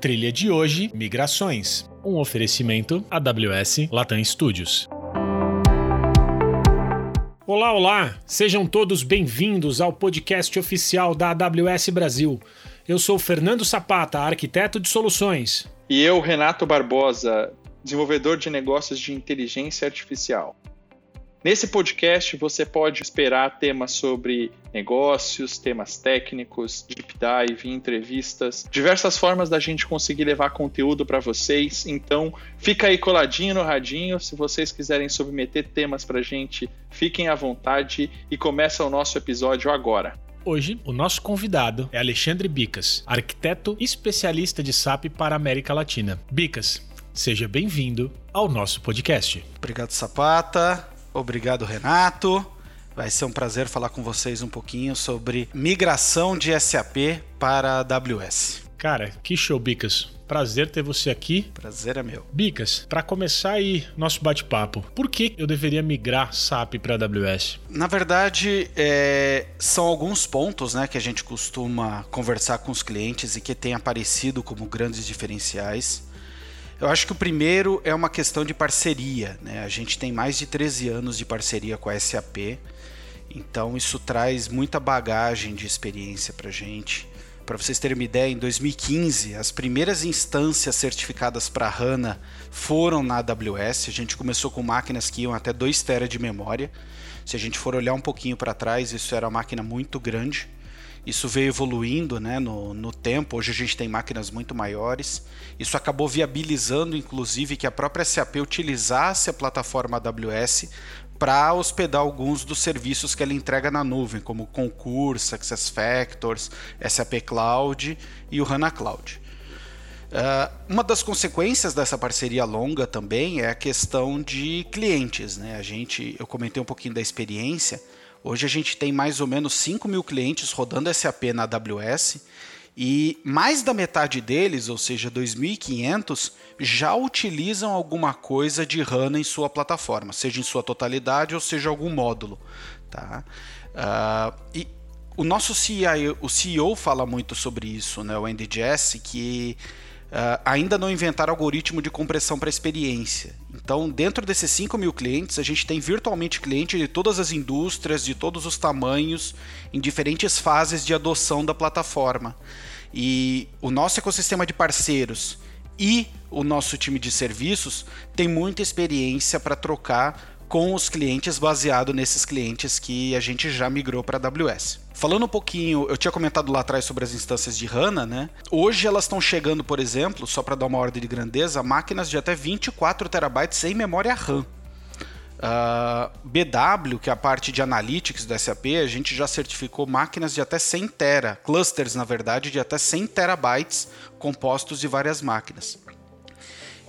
Trilha de hoje: Migrações. Um oferecimento AWS Latam Studios. Olá, olá! Sejam todos bem-vindos ao podcast oficial da AWS Brasil. Eu sou Fernando Sapata, arquiteto de soluções. E eu, Renato Barbosa, desenvolvedor de negócios de inteligência artificial. Nesse podcast você pode esperar temas sobre negócios, temas técnicos, deep dive, entrevistas, diversas formas da gente conseguir levar conteúdo para vocês. Então, fica aí coladinho no radinho. Se vocês quiserem submeter temas para a gente, fiquem à vontade e começa o nosso episódio agora. Hoje, o nosso convidado é Alexandre Bicas, arquiteto especialista de SAP para a América Latina. Bicas, seja bem-vindo ao nosso podcast. Obrigado, Sapata. Obrigado, Renato. Vai ser um prazer falar com vocês um pouquinho sobre migração de SAP para AWS. Cara, que show, Bicas. Prazer ter você aqui. Prazer é meu. Bicas, para começar aí nosso bate-papo, por que eu deveria migrar SAP para AWS? Na verdade, é, são alguns pontos né, que a gente costuma conversar com os clientes e que tem aparecido como grandes diferenciais. Eu acho que o primeiro é uma questão de parceria. Né? A gente tem mais de 13 anos de parceria com a SAP, então isso traz muita bagagem de experiência para a gente. Para vocês terem uma ideia, em 2015, as primeiras instâncias certificadas para HANA foram na AWS. A gente começou com máquinas que iam até 2 TB de memória. Se a gente for olhar um pouquinho para trás, isso era uma máquina muito grande. Isso veio evoluindo né, no, no tempo, hoje a gente tem máquinas muito maiores. Isso acabou viabilizando, inclusive, que a própria SAP utilizasse a plataforma AWS para hospedar alguns dos serviços que ela entrega na nuvem, como Concurso, SuccessFactors, SAP Cloud e o HANA Cloud. Uh, uma das consequências dessa parceria longa também é a questão de clientes. Né? A gente, eu comentei um pouquinho da experiência. Hoje a gente tem mais ou menos 5 mil clientes rodando SAP na AWS e mais da metade deles, ou seja, 2.500, já utilizam alguma coisa de HANA em sua plataforma, seja em sua totalidade ou seja algum módulo. Tá? Uh, e o nosso CIO, o CEO fala muito sobre isso, né? o Andy Jesse, que Uh, ainda não inventaram algoritmo de compressão para experiência. Então, dentro desses 5 mil clientes, a gente tem virtualmente cliente de todas as indústrias, de todos os tamanhos, em diferentes fases de adoção da plataforma. E o nosso ecossistema de parceiros e o nosso time de serviços tem muita experiência para trocar com os clientes baseado nesses clientes que a gente já migrou para AWS. Falando um pouquinho, eu tinha comentado lá atrás sobre as instâncias de HANA, né? Hoje elas estão chegando, por exemplo, só para dar uma ordem de grandeza, máquinas de até 24 terabytes em memória RAM. Uh, ah, BW, que é a parte de analytics do SAP, a gente já certificou máquinas de até 100 tera, clusters na verdade, de até 100 terabytes compostos de várias máquinas.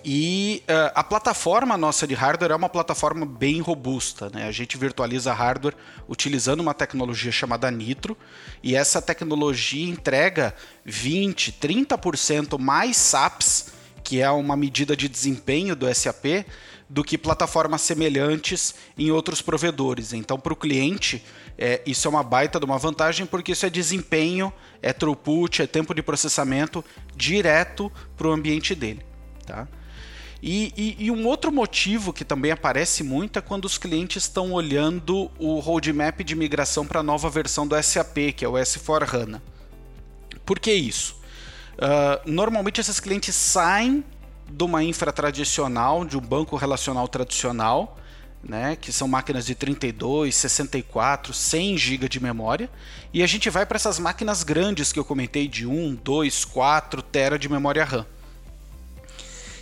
E uh, a plataforma nossa de hardware é uma plataforma bem robusta. Né? A gente virtualiza hardware utilizando uma tecnologia chamada Nitro, e essa tecnologia entrega 20, 30% mais SAPs, que é uma medida de desempenho do SAP, do que plataformas semelhantes em outros provedores. Então, para o cliente, é, isso é uma baita de uma vantagem, porque isso é desempenho, é throughput, é tempo de processamento direto para o ambiente dele. Tá? E, e, e, um outro motivo que também aparece muito é quando os clientes estão olhando o roadmap de migração para a nova versão do SAP, que é o S4HANA. Por que isso? Uh, normalmente esses clientes saem de uma infra tradicional, de um banco relacional tradicional, né, que são máquinas de 32, 64, 100 GB de memória, e a gente vai para essas máquinas grandes que eu comentei de 1, 2, 4 TB de memória RAM.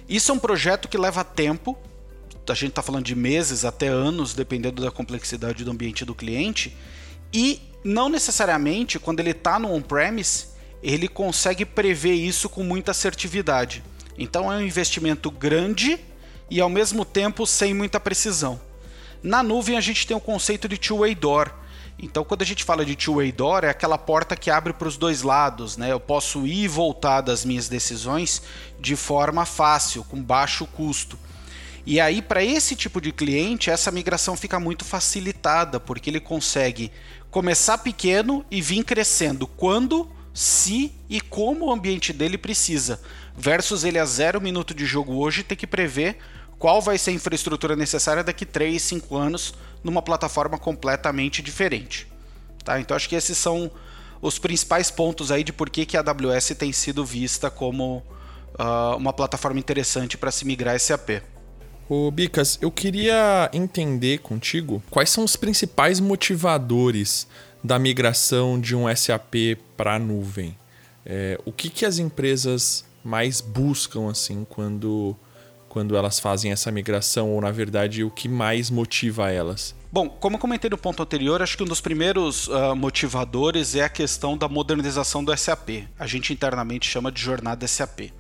Isso é um projeto que leva tempo, a gente está falando de meses até anos, dependendo da complexidade do ambiente do cliente, e não necessariamente quando ele está no on-premise, ele consegue prever isso com muita assertividade. Então é um investimento grande e ao mesmo tempo sem muita precisão. Na nuvem a gente tem o conceito de two-way door, então, quando a gente fala de two-way door, é aquela porta que abre para os dois lados, né? Eu posso ir e voltar das minhas decisões de forma fácil, com baixo custo. E aí, para esse tipo de cliente, essa migração fica muito facilitada, porque ele consegue começar pequeno e vir crescendo quando se e como o ambiente dele precisa, versus ele a zero minuto de jogo hoje ter que prever qual vai ser a infraestrutura necessária daqui 3, 5 anos numa plataforma completamente diferente. Tá? Então acho que esses são os principais pontos aí de por que, que a AWS tem sido vista como uh, uma plataforma interessante para se migrar SAP. Ô Bicas, eu queria entender contigo quais são os principais motivadores da migração de um SAP para a nuvem. É, o que, que as empresas mais buscam assim quando, quando elas fazem essa migração, ou na verdade o que mais motiva elas? Bom, como eu comentei no ponto anterior, acho que um dos primeiros uh, motivadores é a questão da modernização do SAP. A gente internamente chama de jornada SAP.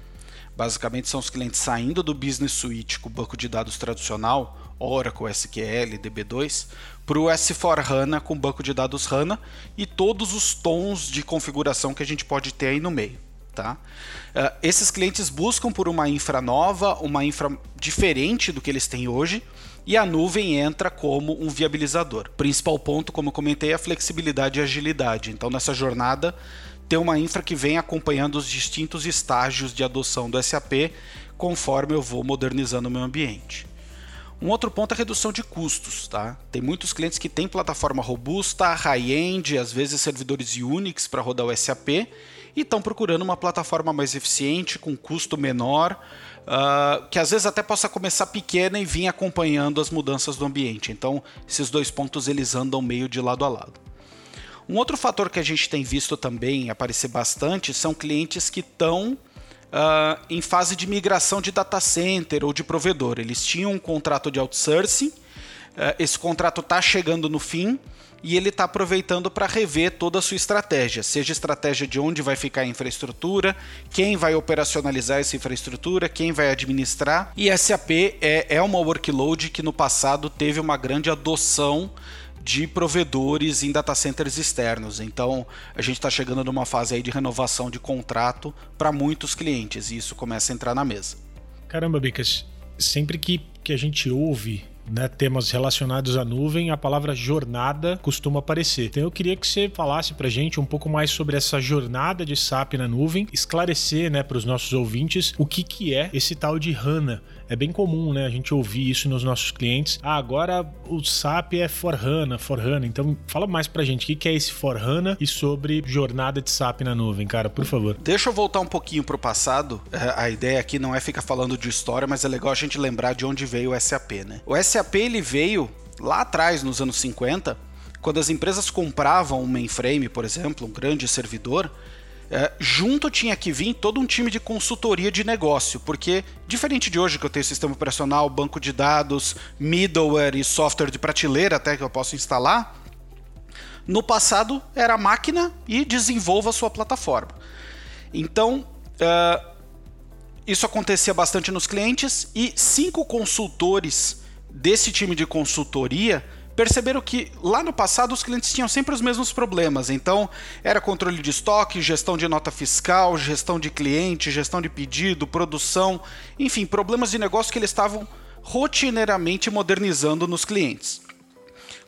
Basicamente são os clientes saindo do Business Suite com o banco de dados tradicional, Oracle, SQL, DB2, para o S4HANA com banco de dados HANA e todos os tons de configuração que a gente pode ter aí no meio. Tá? Uh, esses clientes buscam por uma infra nova, uma infra diferente do que eles têm hoje, e a nuvem entra como um viabilizador. Principal ponto, como eu comentei, é a flexibilidade e agilidade. Então, nessa jornada, ter uma infra que vem acompanhando os distintos estágios de adoção do SAP conforme eu vou modernizando o meu ambiente. Um outro ponto é a redução de custos. Tá? Tem muitos clientes que têm plataforma robusta, high-end, às vezes servidores Unix para rodar o SAP e estão procurando uma plataforma mais eficiente, com custo menor, uh, que às vezes até possa começar pequena e vir acompanhando as mudanças do ambiente. Então, esses dois pontos eles andam meio de lado a lado. Um outro fator que a gente tem visto também aparecer bastante são clientes que estão uh, em fase de migração de data center ou de provedor. Eles tinham um contrato de outsourcing, uh, esse contrato está chegando no fim e ele está aproveitando para rever toda a sua estratégia, seja estratégia de onde vai ficar a infraestrutura, quem vai operacionalizar essa infraestrutura, quem vai administrar. E SAP é, é uma workload que no passado teve uma grande adoção de provedores em data centers externos. Então, a gente está chegando numa fase aí de renovação de contrato para muitos clientes e isso começa a entrar na mesa. Caramba, Bicas, sempre que, que a gente ouve né, temas relacionados à nuvem, a palavra jornada costuma aparecer. Então eu queria que você falasse para gente um pouco mais sobre essa jornada de SAP na nuvem, esclarecer né, para os nossos ouvintes o que, que é esse tal de HANA é bem comum, né? A gente ouvir isso nos nossos clientes. Ah, agora o SAP é for HANA, for HANA. Então, fala mais pra gente o que é esse for HANA e sobre jornada de SAP na nuvem, cara, por favor. Deixa eu voltar um pouquinho pro passado. É, a ideia aqui não é ficar falando de história, mas é legal a gente lembrar de onde veio o SAP, né? O SAP ele veio lá atrás, nos anos 50, quando as empresas compravam um mainframe, por exemplo, um grande servidor, é, junto tinha que vir todo um time de consultoria de negócio, porque diferente de hoje que eu tenho sistema operacional, banco de dados, middleware e software de prateleira até que eu posso instalar, no passado era máquina e desenvolva a sua plataforma. Então, uh, isso acontecia bastante nos clientes e cinco consultores desse time de consultoria perceberam que lá no passado os clientes tinham sempre os mesmos problemas. Então, era controle de estoque, gestão de nota fiscal, gestão de cliente, gestão de pedido, produção, enfim, problemas de negócio que eles estavam rotineiramente modernizando nos clientes.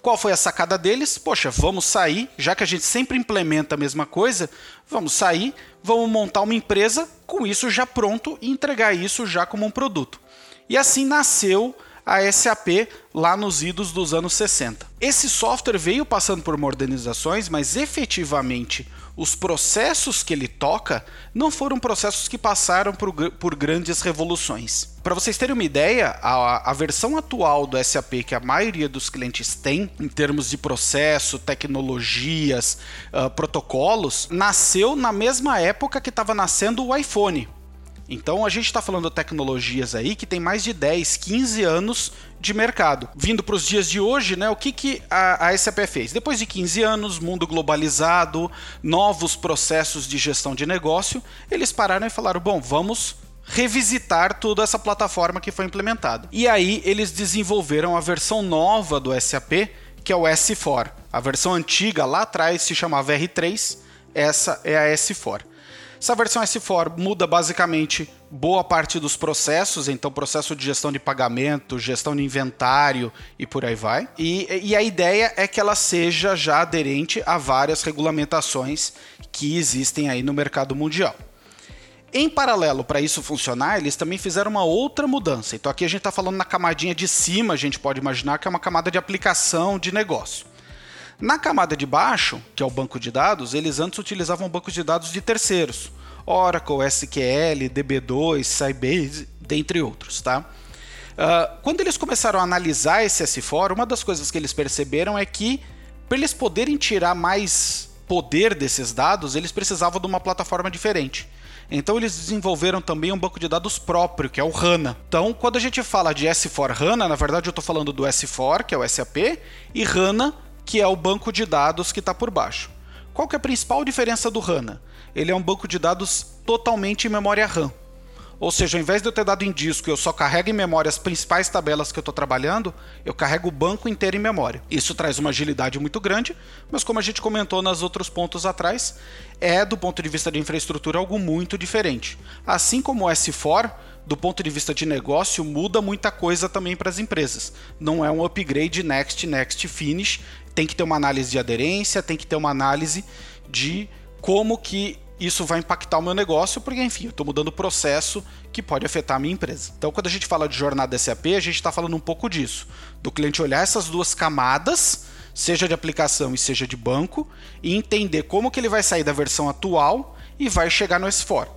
Qual foi a sacada deles? Poxa, vamos sair, já que a gente sempre implementa a mesma coisa, vamos sair, vamos montar uma empresa com isso já pronto e entregar isso já como um produto. E assim nasceu a SAP lá nos idos dos anos 60. Esse software veio passando por modernizações, mas efetivamente os processos que ele toca não foram processos que passaram por, por grandes revoluções. Para vocês terem uma ideia, a, a, versão atual do SAP que a maioria dos clientes tem, em termos de processo, tecnologias, uh, protocolos, nasceu na mesma época que estava nascendo o iPhone. Então a gente está falando de tecnologias aí que tem mais de 10, 15 anos de mercado. Vindo para os dias de hoje, né, o que, que a, a SAP fez? Depois de 15 anos, mundo globalizado, novos processos de gestão de negócio, eles pararam e falaram: bom, vamos revisitar toda essa plataforma que foi implementada. E aí eles desenvolveram a versão nova do SAP, que é o S4. A versão antiga lá atrás se chamava R3 essa é a S4. Essa versão S4 muda basicamente boa parte dos processos, então processo de gestão de pagamento, gestão de inventário e por aí vai. E, e a ideia é que ela seja já aderente a várias regulamentações que existem aí no mercado mundial. Em paralelo, para isso funcionar, eles também fizeram uma outra mudança. Então aqui a gente está falando na camadinha de cima, a gente pode imaginar que é uma camada de aplicação de negócio. Na camada de baixo, que é o banco de dados, eles antes utilizavam bancos de dados de terceiros. Oracle, SQL, DB2, Sybase, dentre outros, tá? Uh, quando eles começaram a analisar esse S4, uma das coisas que eles perceberam é que, para eles poderem tirar mais poder desses dados, eles precisavam de uma plataforma diferente. Então eles desenvolveram também um banco de dados próprio, que é o HANA. Então, quando a gente fala de S4 HANA, na verdade eu estou falando do S4, que é o SAP, e HANA, que é o banco de dados que está por baixo. Qual que é a principal diferença do HANA? Ele é um banco de dados totalmente em memória RAM. Ou seja, ao invés de eu ter dado em disco e eu só carrego em memória as principais tabelas que eu estou trabalhando, eu carrego o banco inteiro em memória. Isso traz uma agilidade muito grande, mas como a gente comentou nos outros pontos atrás, é do ponto de vista de infraestrutura algo muito diferente. Assim como o S4, do ponto de vista de negócio, muda muita coisa também para as empresas. Não é um upgrade next, next, finish, tem que ter uma análise de aderência, tem que ter uma análise de como que isso vai impactar o meu negócio, porque enfim, eu estou mudando o processo que pode afetar a minha empresa. Então, quando a gente fala de jornada SAP, a gente está falando um pouco disso, do cliente olhar essas duas camadas, seja de aplicação e seja de banco, e entender como que ele vai sair da versão atual e vai chegar no S4.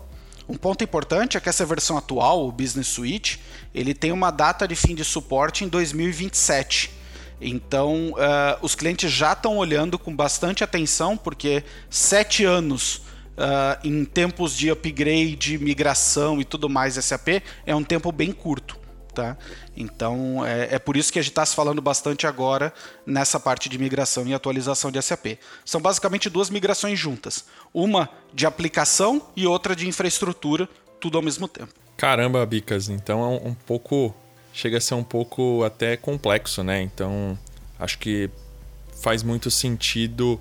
Um ponto importante é que essa versão atual, o Business Suite, ele tem uma data de fim de suporte em 2027. Então, uh, os clientes já estão olhando com bastante atenção, porque sete anos uh, em tempos de upgrade, migração e tudo mais SAP é um tempo bem curto. Tá? Então é, é por isso que a gente está se falando bastante agora nessa parte de migração e atualização de SAP. São basicamente duas migrações juntas: uma de aplicação e outra de infraestrutura, tudo ao mesmo tempo. Caramba, Bicas, então é um, um pouco chega a ser um pouco até complexo, né? Então, acho que faz muito sentido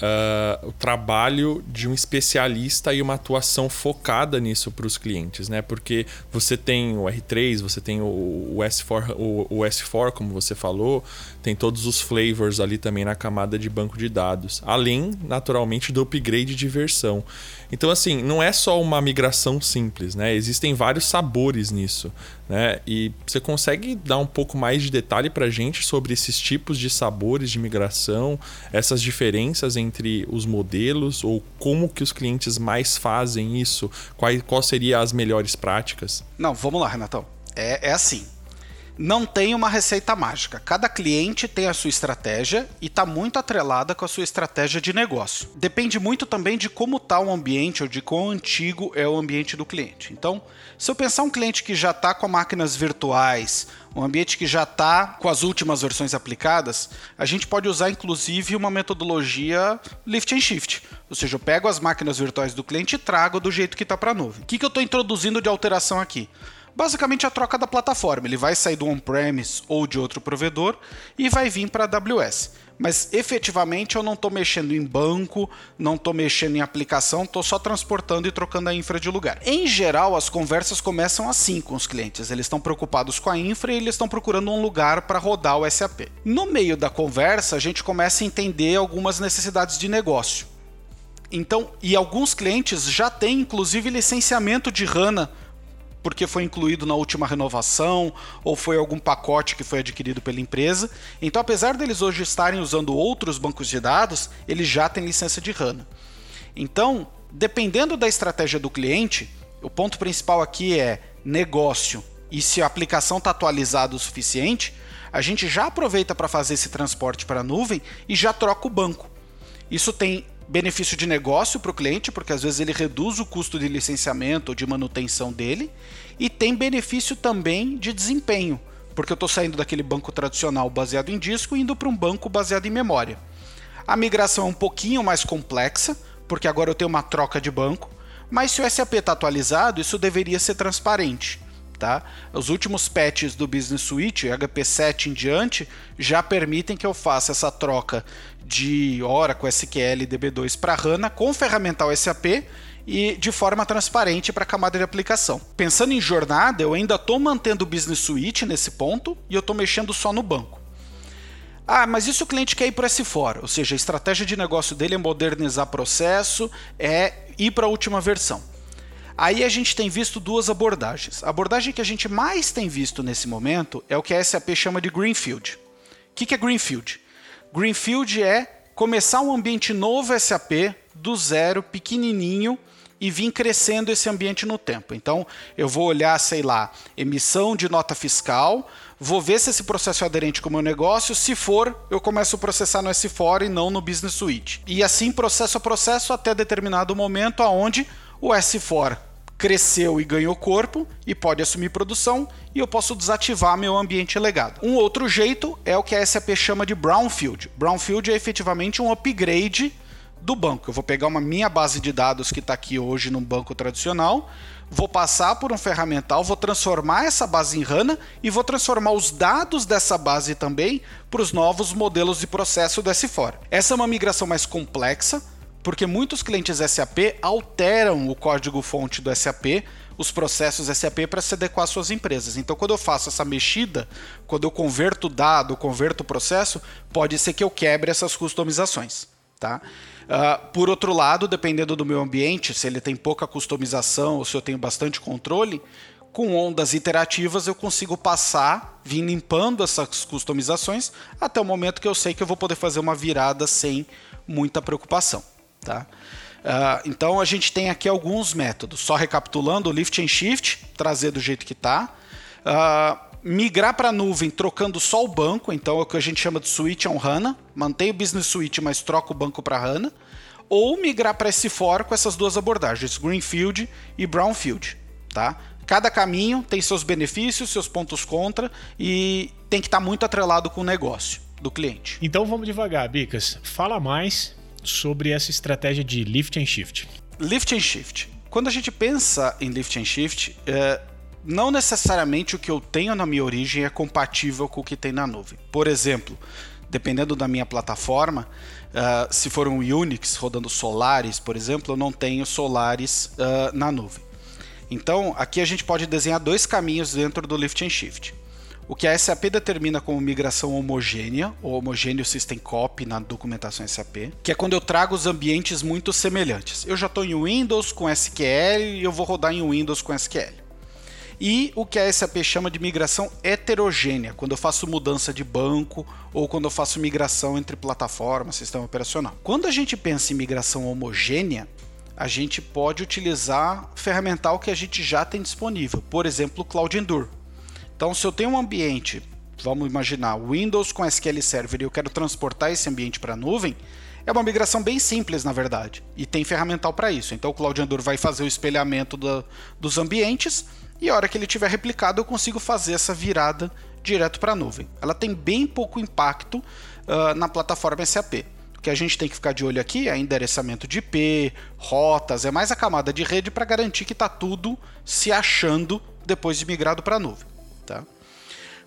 uh, o trabalho de um especialista e uma atuação focada nisso para os clientes, né? Porque você tem o R3, você tem o, o S4, o, o, S4, como você falou, tem todos os flavors ali também na camada de banco de dados, além, naturalmente, do upgrade de versão. Então, assim, não é só uma migração simples, né? Existem vários sabores nisso, né? E você consegue dar um pouco mais de detalhe para gente sobre esses tipos de sabores de migração, essas diferenças entre os modelos ou como que os clientes mais fazem isso? Quais qual seriam as melhores práticas? Não, vamos lá, Renatão. É, é assim não tem uma receita mágica. Cada cliente tem a sua estratégia e está muito atrelada com a sua estratégia de negócio. Depende muito também de como está o ambiente ou de quão antigo é o ambiente do cliente. Então, se eu pensar um cliente que já está com máquinas virtuais, um ambiente que já está com as últimas versões aplicadas, a gente pode usar inclusive uma metodologia lift and shift. Ou seja, eu pego as máquinas virtuais do cliente e trago do jeito que está para a nuvem. O que, que eu estou introduzindo de alteração aqui? Basicamente a troca da plataforma. Ele vai sair do on-premise ou de outro provedor e vai vir para a AWS. Mas efetivamente eu não estou mexendo em banco, não estou mexendo em aplicação, estou só transportando e trocando a infra de lugar. Em geral, as conversas começam assim com os clientes. Eles estão preocupados com a infra e eles estão procurando um lugar para rodar o SAP. No meio da conversa, a gente começa a entender algumas necessidades de negócio. Então, e alguns clientes já têm inclusive licenciamento de HANA porque foi incluído na última renovação ou foi algum pacote que foi adquirido pela empresa. Então, apesar deles hoje estarem usando outros bancos de dados, eles já têm licença de HANA. Então, dependendo da estratégia do cliente, o ponto principal aqui é negócio e se a aplicação está atualizada o suficiente, a gente já aproveita para fazer esse transporte para a nuvem e já troca o banco. Isso tem benefício de negócio para o cliente, porque às vezes ele reduz o custo de licenciamento ou de manutenção dele, e tem benefício também de desempenho, porque eu estou saindo daquele banco tradicional baseado em disco e indo para um banco baseado em memória. A migração é um pouquinho mais complexa, porque agora eu tenho uma troca de banco, mas se o SAP está atualizado, isso deveria ser transparente. Tá? Os últimos patches do Business Suite, HP 7 em diante, já permitem que eu faça essa troca de Oracle, SQL e DB2 para HANA com ferramental SAP e de forma transparente para a camada de aplicação. Pensando em jornada, eu ainda estou mantendo o Business Suite nesse ponto e eu estou mexendo só no banco. Ah, mas isso o cliente quer ir para S4, ou seja, a estratégia de negócio dele é modernizar processo, é ir para a última versão. Aí a gente tem visto duas abordagens. A abordagem que a gente mais tem visto nesse momento é o que a SAP chama de Greenfield. O que é Greenfield? Greenfield é começar um ambiente novo SAP do zero, pequenininho, e vir crescendo esse ambiente no tempo. Então, eu vou olhar, sei lá, emissão de nota fiscal, vou ver se esse processo é aderente com o meu negócio. Se for, eu começo a processar no S4 e não no Business Suite. E assim, processo a processo, até determinado momento aonde o S4 cresceu e ganhou corpo e pode assumir produção e eu posso desativar meu ambiente legado. Um outro jeito é o que a SAP chama de brownfield. Brownfield é efetivamente um upgrade do banco. Eu vou pegar uma minha base de dados que está aqui hoje num banco tradicional, vou passar por um ferramental, vou transformar essa base em HANA e vou transformar os dados dessa base também para os novos modelos de processo do S4. Essa é uma migração mais complexa, porque muitos clientes SAP alteram o código-fonte do SAP, os processos SAP para se adequar às suas empresas. Então, quando eu faço essa mexida, quando eu converto o dado, converto o processo, pode ser que eu quebre essas customizações. Tá? Uh, por outro lado, dependendo do meu ambiente, se ele tem pouca customização ou se eu tenho bastante controle, com ondas iterativas eu consigo passar, vir limpando essas customizações até o momento que eu sei que eu vou poder fazer uma virada sem muita preocupação. Tá? Uh, então a gente tem aqui alguns métodos. Só recapitulando, o lift and shift, trazer do jeito que está. Uh, ah, migrar para a nuvem trocando só o banco, então é o que a gente chama de switch on HANA. Mantém o business suite, mas troca o banco para HANA. Ou migrar para S4 com essas duas abordagens, Greenfield e Brownfield. Tá? Cada caminho tem seus benefícios, seus pontos contra e tem que estar tá muito atrelado com o negócio do cliente. Então vamos devagar, Bicas. Fala mais sobre essa estratégia de lift and shift. Lift and shift. Quando a gente pensa em lift and shift, é, não necessariamente o que eu tenho na minha origem é compatível com o que tem na nuvem. Por exemplo, dependendo da minha plataforma, uh, se for um Unix rodando Solaris, por exemplo, eu não tenho Solaris uh, na nuvem. Então, aqui a gente pode desenhar dois caminhos dentro do Lift and Shift o que a SAP determina como migração homogênea, ou homogêneo system copy na documentação SAP, que é quando eu trago os ambientes muito semelhantes. Eu já estou em Windows com SQL e eu vou rodar em Windows com SQL. E o que a SAP chama de migração heterogênea, quando eu faço mudança de banco ou quando eu faço migração entre plataforma, sistema operacional. Quando a gente pensa em migração homogênea, a gente pode utilizar ferramental que a gente já tem disponível, por exemplo, o Cloud Endure. Então, se eu tenho um ambiente, vamos imaginar, Windows com SQL Server e eu quero transportar esse ambiente para a nuvem, é uma migração bem simples, na verdade, e tem ferramental para isso. Então, o Cloud Endure vai fazer o espelhamento do, dos ambientes e a hora que ele tiver replicado, eu consigo fazer essa virada direto para a nuvem. Ela tem bem pouco impacto uh, na plataforma SAP. O que a gente tem que ficar de olho aqui é endereçamento de IP, rotas, é mais a camada de rede para garantir que está tudo se achando depois de migrado para a nuvem. Tá?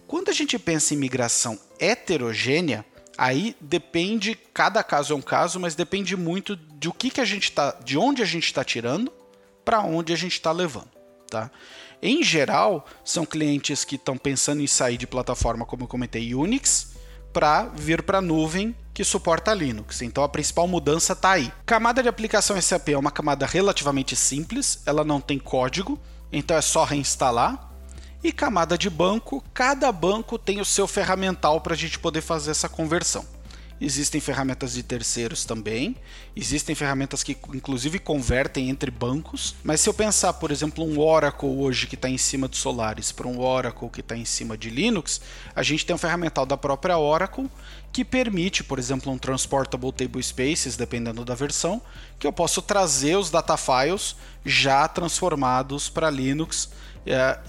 Quando a gente pensa em migração heterogênea, aí depende, cada caso é um caso, mas depende muito de o que, que a gente tá, de onde a gente está tirando para onde a gente está levando. Tá? Em geral, são clientes que estão pensando em sair de plataforma, como eu comentei, Unix, para vir para a nuvem que suporta Linux. Então a principal mudança está aí. Camada de aplicação SAP é uma camada relativamente simples, ela não tem código, então é só reinstalar. E camada de banco, cada banco tem o seu ferramental para a gente poder fazer essa conversão. Existem ferramentas de terceiros também, existem ferramentas que inclusive convertem entre bancos. Mas se eu pensar, por exemplo, um Oracle hoje que está em cima de Solaris para um Oracle que está em cima de Linux, a gente tem um ferramental da própria Oracle que permite, por exemplo, um Transportable Table Spaces, dependendo da versão, que eu posso trazer os data files já transformados para Linux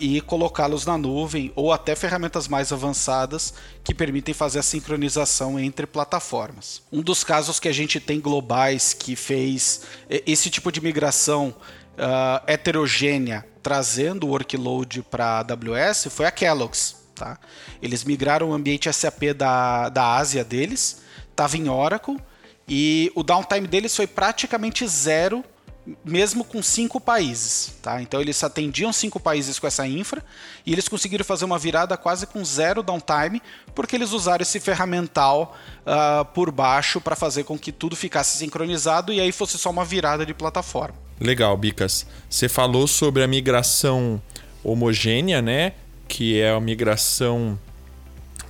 e colocá-los na nuvem ou até ferramentas mais avançadas que permitem fazer a sincronização entre plataformas. Um dos casos que a gente tem globais que fez é, esse tipo de migração uh, heterogênea trazendo o workload para a AWS foi a Kellogg's. Tá? Eles migraram o ambiente SAP da, da Ásia deles, estava em Oracle, e o downtime deles foi praticamente zero mesmo com cinco países, tá? Então eles atendiam cinco países com essa infra e eles conseguiram fazer uma virada quase com zero downtime, porque eles usaram esse ferramental uh, por baixo para fazer com que tudo ficasse sincronizado e aí fosse só uma virada de plataforma. Legal, Bicas. Você falou sobre a migração homogênea, né? Que é a migração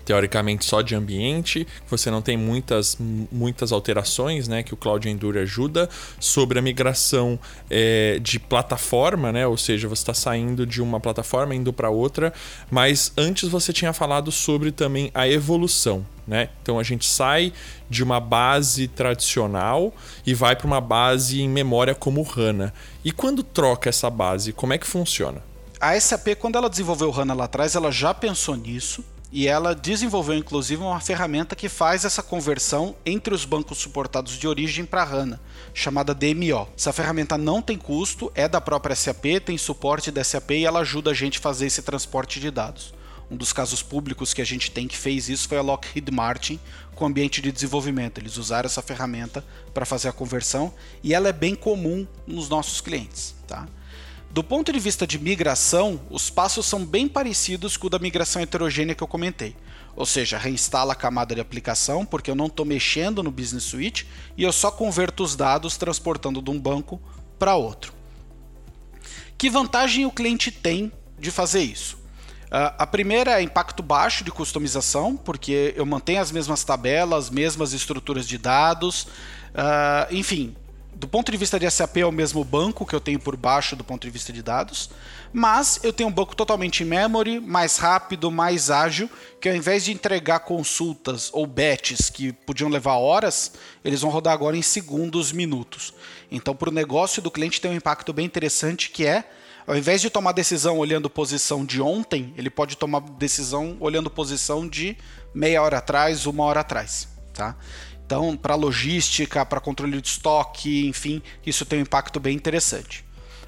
teoricamente só de ambiente, você não tem muitas, muitas alterações, né, que o Cloud Endure ajuda, sobre a migração é, de plataforma, né, ou seja, você está saindo de uma plataforma indo para outra, mas antes você tinha falado sobre também a evolução. Né? Então a gente sai de uma base tradicional e vai para uma base em memória como HANA. E quando troca essa base, como é que funciona? A SAP, quando ela desenvolveu o HANA lá atrás, ela já pensou nisso e ela desenvolveu inclusive uma ferramenta que faz essa conversão entre os bancos suportados de origem para HANA, chamada DMO. Essa ferramenta não tem custo, é da própria SAP, tem suporte da SAP e ela ajuda a gente a fazer esse transporte de dados. Um dos casos públicos que a gente tem que fez isso foi a Lockheed Martin com ambiente de desenvolvimento. Eles usaram essa ferramenta para fazer a conversão e ela é bem comum nos nossos clientes. Tá? Do ponto de vista de migração, os passos são bem parecidos com o da migração heterogênea que eu comentei. Ou seja, reinstala a camada de aplicação, porque eu não estou mexendo no Business Suite e eu só converto os dados transportando de um banco para outro. Que vantagem o cliente tem de fazer isso? Uh, a primeira é impacto baixo de customização, porque eu mantenho as mesmas tabelas, mesmas estruturas de dados, uh, enfim, do ponto de vista de SAP é o mesmo banco que eu tenho por baixo do ponto de vista de dados, mas eu tenho um banco totalmente memory, mais rápido, mais ágil, que ao invés de entregar consultas ou batches que podiam levar horas, eles vão rodar agora em segundos, minutos. Então, para o negócio do cliente tem um impacto bem interessante que é ao invés de tomar decisão olhando posição de ontem, ele pode tomar decisão olhando posição de meia hora atrás, uma hora atrás. Tá? Então, para logística, para controle de estoque, enfim, isso tem um impacto bem interessante.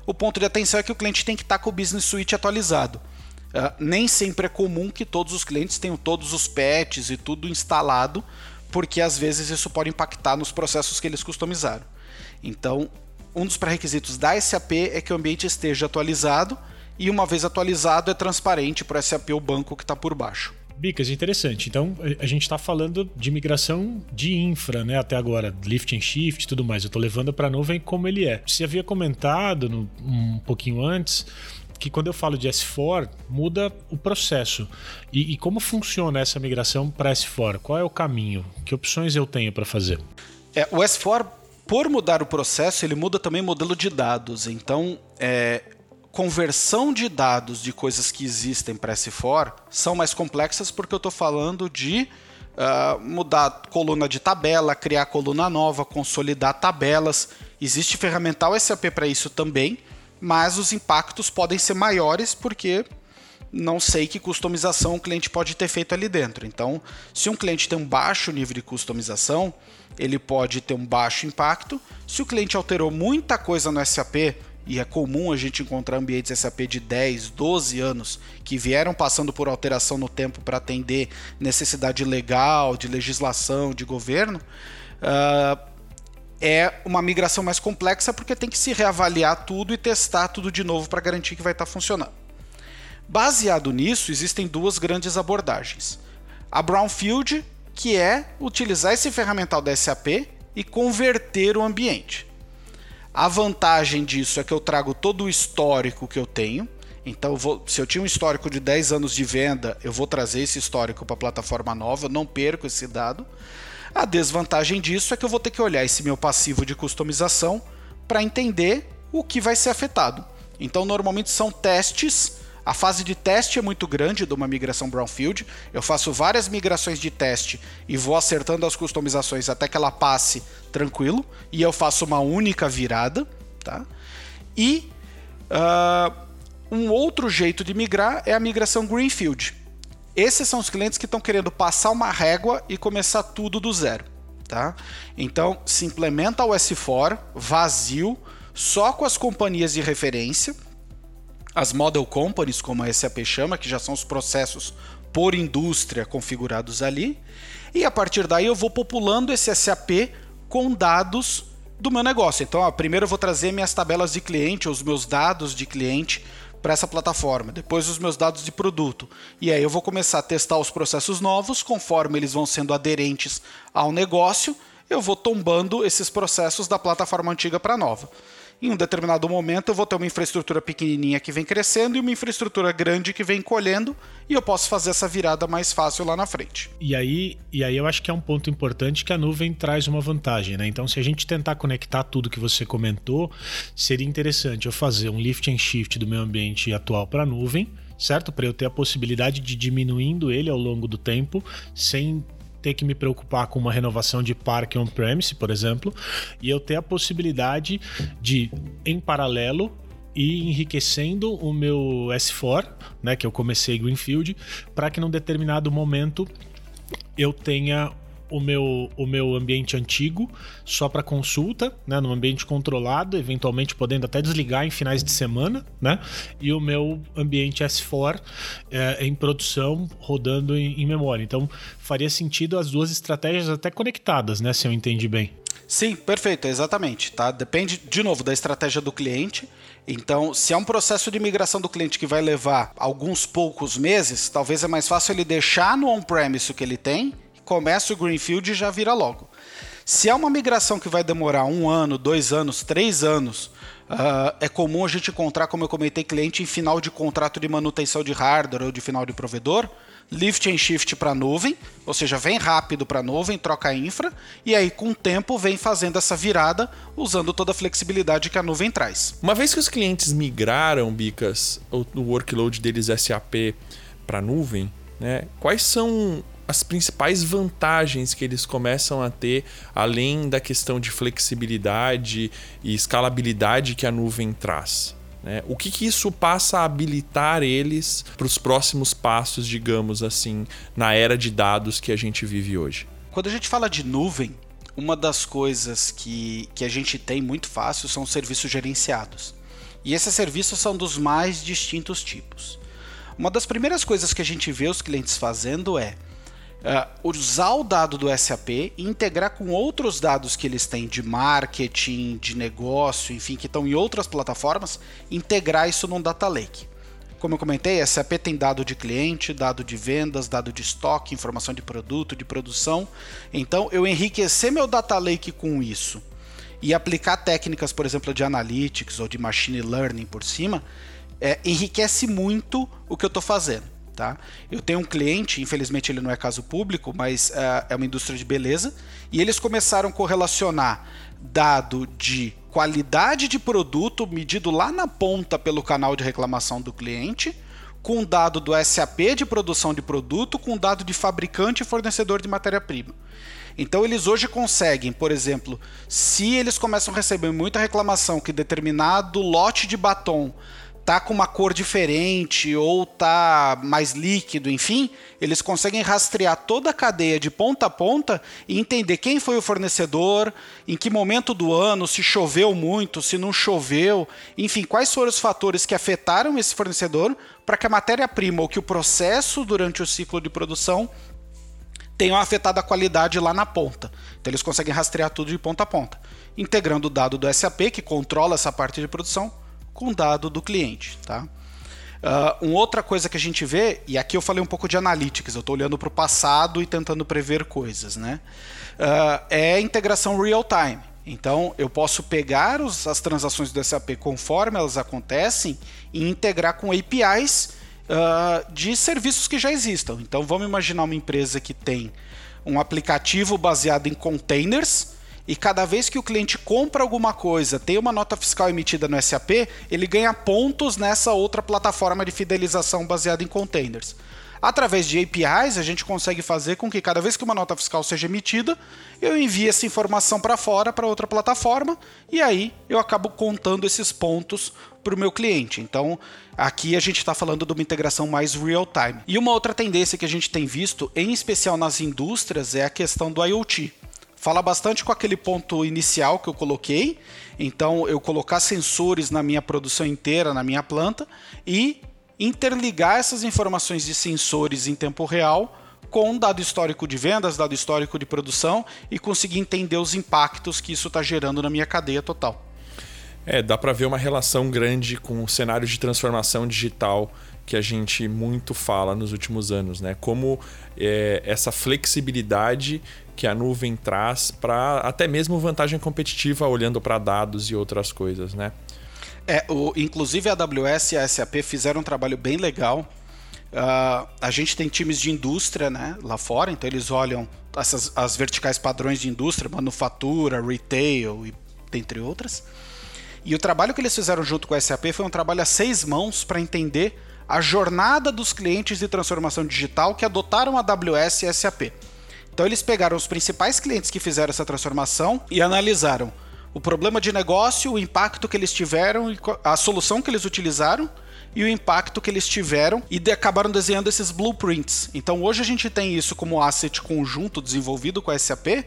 O ponto de atenção é que o cliente tem que estar tá com o Business Suite atualizado. Uh, nem sempre é comum que todos os clientes tenham todos os patches e tudo instalado, porque às vezes isso pode impactar nos processos que eles customizaram. Então, um dos pré-requisitos da SAP é que o ambiente esteja atualizado e, uma vez atualizado, é transparente para o SAP o banco que está por baixo. Bicas, interessante. Então, a gente está falando de migração de infra, né, até agora, lift and shift e tudo mais. Eu estou levando para a nuvem como ele é. Você havia comentado no, um pouquinho antes que quando eu falo de S4, muda o processo. E, e como funciona essa migração para S4? Qual é o caminho? Que opções eu tenho para fazer? É, o S4, por mudar o processo, ele muda também o modelo de dados. Então, é, conversão de dados de coisas que existem para S4 são mais complexas porque eu estou falando de uh, mudar coluna de tabela, criar coluna nova, consolidar tabelas. Existe ferramental SAP para isso também, mas os impactos podem ser maiores porque não sei que customização o cliente pode ter feito ali dentro. Então, se um cliente tem um baixo nível de customização, ele pode ter um baixo impacto. Se o cliente alterou muita coisa no SAP, e é comum a gente encontrar ambientes SAP de 10, 12 anos que vieram passando por alteração no tempo para atender necessidade legal, de legislação, de governo, uh, é uma migração mais complexa porque tem que se reavaliar tudo e testar tudo de novo para garantir que vai estar tá funcionando. Baseado nisso, existem duas grandes abordagens. A Brownfield, que é utilizar esse ferramental da SAP e converter o ambiente. A vantagem disso é que eu trago todo o histórico que eu tenho. Então, eu vou, se eu tinha um histórico de 10 anos de venda, eu vou trazer esse histórico para a plataforma nova, não perco esse dado. A desvantagem disso é que eu vou ter que olhar esse meu passivo de customização para entender o que vai ser afetado. Então, normalmente são testes a fase de teste é muito grande de uma migração brownfield. Eu faço várias migrações de teste e vou acertando as customizações até que ela passe tranquilo. E eu faço uma única virada, tá? E uh, Um outro jeito de migrar é a migração Greenfield. Esses são os clientes que estão querendo passar uma régua e começar tudo do zero. Tá? Então, se implementa o S4 vazio, só com as companhias de referência, as model companies, como a SAP chama, que já são os processos por indústria configurados ali, e a partir daí eu vou populando esse SAP com dados do meu negócio. Então, ó, primeiro eu vou trazer minhas tabelas de cliente, os meus dados de cliente para essa plataforma, depois os meus dados de produto. E aí eu vou começar a testar os processos novos, conforme eles vão sendo aderentes ao negócio, eu vou tombando esses processos da plataforma antiga para nova. Em um determinado momento eu vou ter uma infraestrutura pequenininha que vem crescendo e uma infraestrutura grande que vem colhendo e eu posso fazer essa virada mais fácil lá na frente. E aí, e aí eu acho que é um ponto importante que a nuvem traz uma vantagem, né? Então, se a gente tentar conectar tudo que você comentou, seria interessante eu fazer um lift and shift do meu ambiente atual para a nuvem, certo? Para eu ter a possibilidade de diminuindo ele ao longo do tempo, sem ter que me preocupar com uma renovação de parque on-premise, por exemplo, e eu ter a possibilidade de, em paralelo, ir enriquecendo o meu S4, né, que eu comecei Greenfield, para que num determinado momento eu tenha o meu, o meu ambiente antigo só para consulta, né, num ambiente controlado, eventualmente podendo até desligar em finais de semana, né, e o meu ambiente S4 é, em produção rodando em, em memória. Então faria sentido as duas estratégias até conectadas, né, se eu entendi bem. Sim, perfeito, exatamente. Tá? Depende, de novo, da estratégia do cliente. Então, se é um processo de migração do cliente que vai levar alguns poucos meses, talvez é mais fácil ele deixar no on-premise o que ele tem começa o Greenfield e já vira logo. Se é uma migração que vai demorar um ano, dois anos, três anos, uh, é comum a gente encontrar, como eu comentei, cliente em final de contrato de manutenção de hardware ou de final de provedor, lift and shift para nuvem, ou seja, vem rápido para nuvem, troca infra, e aí com o tempo vem fazendo essa virada usando toda a flexibilidade que a nuvem traz. Uma vez que os clientes migraram, Bicas, o workload deles SAP para nuvem, né, quais são as principais vantagens que eles começam a ter, além da questão de flexibilidade e escalabilidade que a nuvem traz? Né? O que, que isso passa a habilitar eles para os próximos passos, digamos assim, na era de dados que a gente vive hoje? Quando a gente fala de nuvem, uma das coisas que, que a gente tem muito fácil são serviços gerenciados. E esses serviços são dos mais distintos tipos. Uma das primeiras coisas que a gente vê os clientes fazendo é uh, usar o dado do SAP e integrar com outros dados que eles têm de marketing, de negócio, enfim, que estão em outras plataformas, integrar isso num data lake. Como eu comentei, SAP tem dado de cliente, dado de vendas, dado de estoque, informação de produto, de produção. Então, eu enriquecer meu data lake com isso e aplicar técnicas, por exemplo, de analytics ou de machine learning por cima, é, enriquece muito o que eu estou fazendo. Tá? Eu tenho um cliente, infelizmente ele não é caso público, mas uh, é uma indústria de beleza, e eles começaram a correlacionar dado de qualidade de produto medido lá na ponta pelo canal de reclamação do cliente, com dado do SAP de produção de produto, com dado de fabricante e fornecedor de matéria-prima. Então eles hoje conseguem, por exemplo, se eles começam a receber muita reclamação que determinado lote de batom tá com uma cor diferente ou tá mais líquido, enfim, eles conseguem rastrear toda a cadeia de ponta a ponta e entender quem foi o fornecedor, em que momento do ano, se choveu muito, se não choveu, enfim, quais foram os fatores que afetaram esse fornecedor para que a matéria-prima ou que o processo durante o ciclo de produção tenham afetado a qualidade lá na ponta. Então eles conseguem rastrear tudo de ponta a ponta, integrando o dado do SAP que controla essa parte de produção com dado do cliente, tá? Uh, uma outra coisa que a gente vê, e aqui eu falei um pouco de analytics, eu estou olhando para o passado e tentando prever coisas, né? Uh, é a integração real-time. Então, eu posso pegar os, as transações do SAP conforme elas acontecem e integrar com APIs uh, ah, de serviços que já existam. Então, vamos imaginar uma empresa que tem um aplicativo baseado em containers e cada vez que o cliente compra alguma coisa, tem uma nota fiscal emitida no SAP, ele ganha pontos nessa outra plataforma de fidelização baseada em containers. Através de APIs, a gente consegue fazer com que cada vez que uma nota fiscal seja emitida, eu envie essa informação para fora, para outra plataforma, e aí eu acabo contando esses pontos para o meu cliente. Então, aqui a gente está falando de uma integração mais real-time. E uma outra tendência que a gente tem visto, em especial nas indústrias, é a questão do IoT. Fala bastante com aquele ponto inicial que eu coloquei. Então, eu colocar sensores na minha produção inteira, na minha planta, e interligar essas informações de sensores em tempo real com dado histórico de vendas, dado histórico de produção e conseguir entender os impactos que isso está gerando na minha cadeia total. É, dá para ver uma relação grande com o cenário de transformação digital que a gente muito fala nos últimos anos, né? Como é, essa flexibilidade que a nuvem traz para até mesmo vantagem competitiva olhando para dados e outras coisas, né? É, o, inclusive a AWS e a SAP fizeram um trabalho bem legal. Uh, a gente tem times de indústria né, lá fora, então eles olham essas, as verticais padrões de indústria, manufatura, retail, e, dentre outras. E o trabalho que eles fizeram junto com a SAP foi um trabalho a seis mãos para entender a jornada dos clientes de transformação digital que adotaram a AWS e a SAP. Então eles pegaram os principais clientes que fizeram essa transformação e analisaram o problema de negócio, o impacto que eles tiveram, a solução que eles utilizaram e o impacto que eles tiveram e de, acabaram desenhando esses blueprints. Então hoje a gente tem isso como asset conjunto desenvolvido com a SAP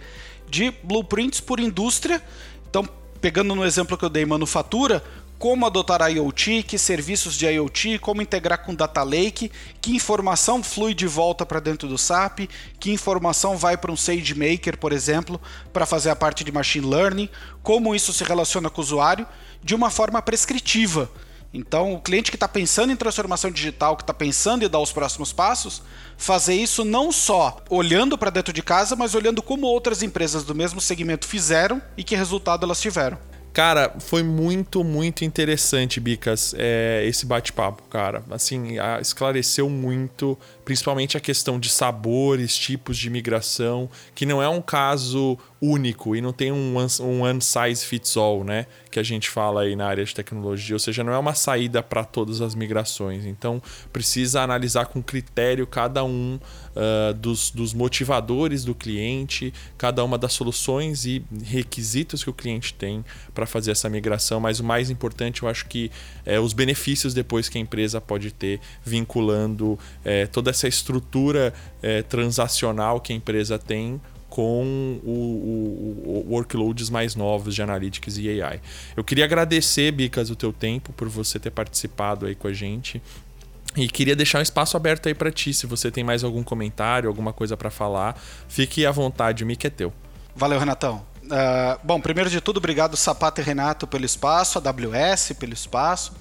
de blueprints por indústria. Então pegando no exemplo que eu dei, manufatura, como adotar IoT, que serviços de IoT, como integrar com Data Lake, que informação flui de volta para dentro do SAP, que informação vai para um SageMaker, por exemplo, para fazer a parte de machine learning, como isso se relaciona com o usuário, de uma forma prescritiva. Então, o cliente que está pensando em transformação digital, que está pensando em dar os próximos passos, fazer isso não só olhando para dentro de casa, mas olhando como outras empresas do mesmo segmento fizeram e que resultado elas tiveram. Cara, foi muito, muito interessante, Bicas, é, esse bate-papo, cara. Assim, esclareceu muito, principalmente a questão de sabores, tipos de migração, que não é um caso único e não tem um one, um one size fits all, né? Que a gente fala aí na área de tecnologia, ou seja, não é uma saída para todas as migrações. Então, precisa analisar com critério cada um uh, dos, dos motivadores do cliente, cada uma das soluções e requisitos que o cliente tem para fazer essa migração. Mas o mais importante, eu acho que é os benefícios depois que a empresa pode ter vinculando é, toda essa estrutura é, transacional que a empresa tem com o, o, o, workloads mais novos de Analytics e AI. Eu queria agradecer, Bicas, o teu tempo por você ter participado aí com a gente. E queria deixar um espaço aberto aí para ti, se você tem mais algum comentário, alguma coisa para falar, fique à vontade, o mic é teu. Valeu, Renatão. Uh, bom, primeiro de tudo, obrigado Sapato e Renato pelo espaço, a AWS pelo espaço.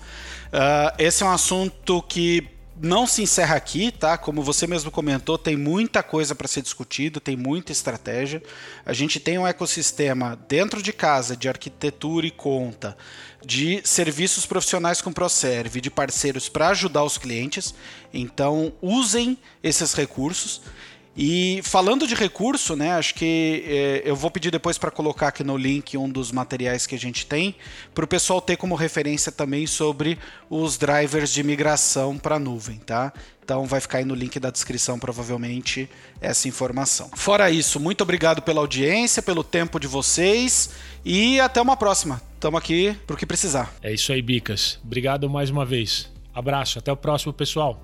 Uh, esse é um assunto que não se encerra aqui, tá? Como você mesmo comentou, tem muita coisa para ser discutido, tem muita estratégia. A gente tem um ecossistema dentro de casa de arquitetura e conta, de serviços profissionais com ProServe, de parceiros para ajudar os clientes. Então, usem esses recursos. E falando de recurso, né, acho que é, eu vou pedir depois para colocar aqui no link um dos materiais que a gente tem, para o pessoal ter como referência também sobre os drivers de migração para a nuvem, tá? Então vai ficar aí no link da descrição, provavelmente, essa informação. Fora isso, muito obrigado pela audiência, pelo tempo de vocês e até uma próxima. Estamos aqui para o que precisar. É isso aí, Bicas. Obrigado mais uma vez. Abraço, até o próximo, pessoal.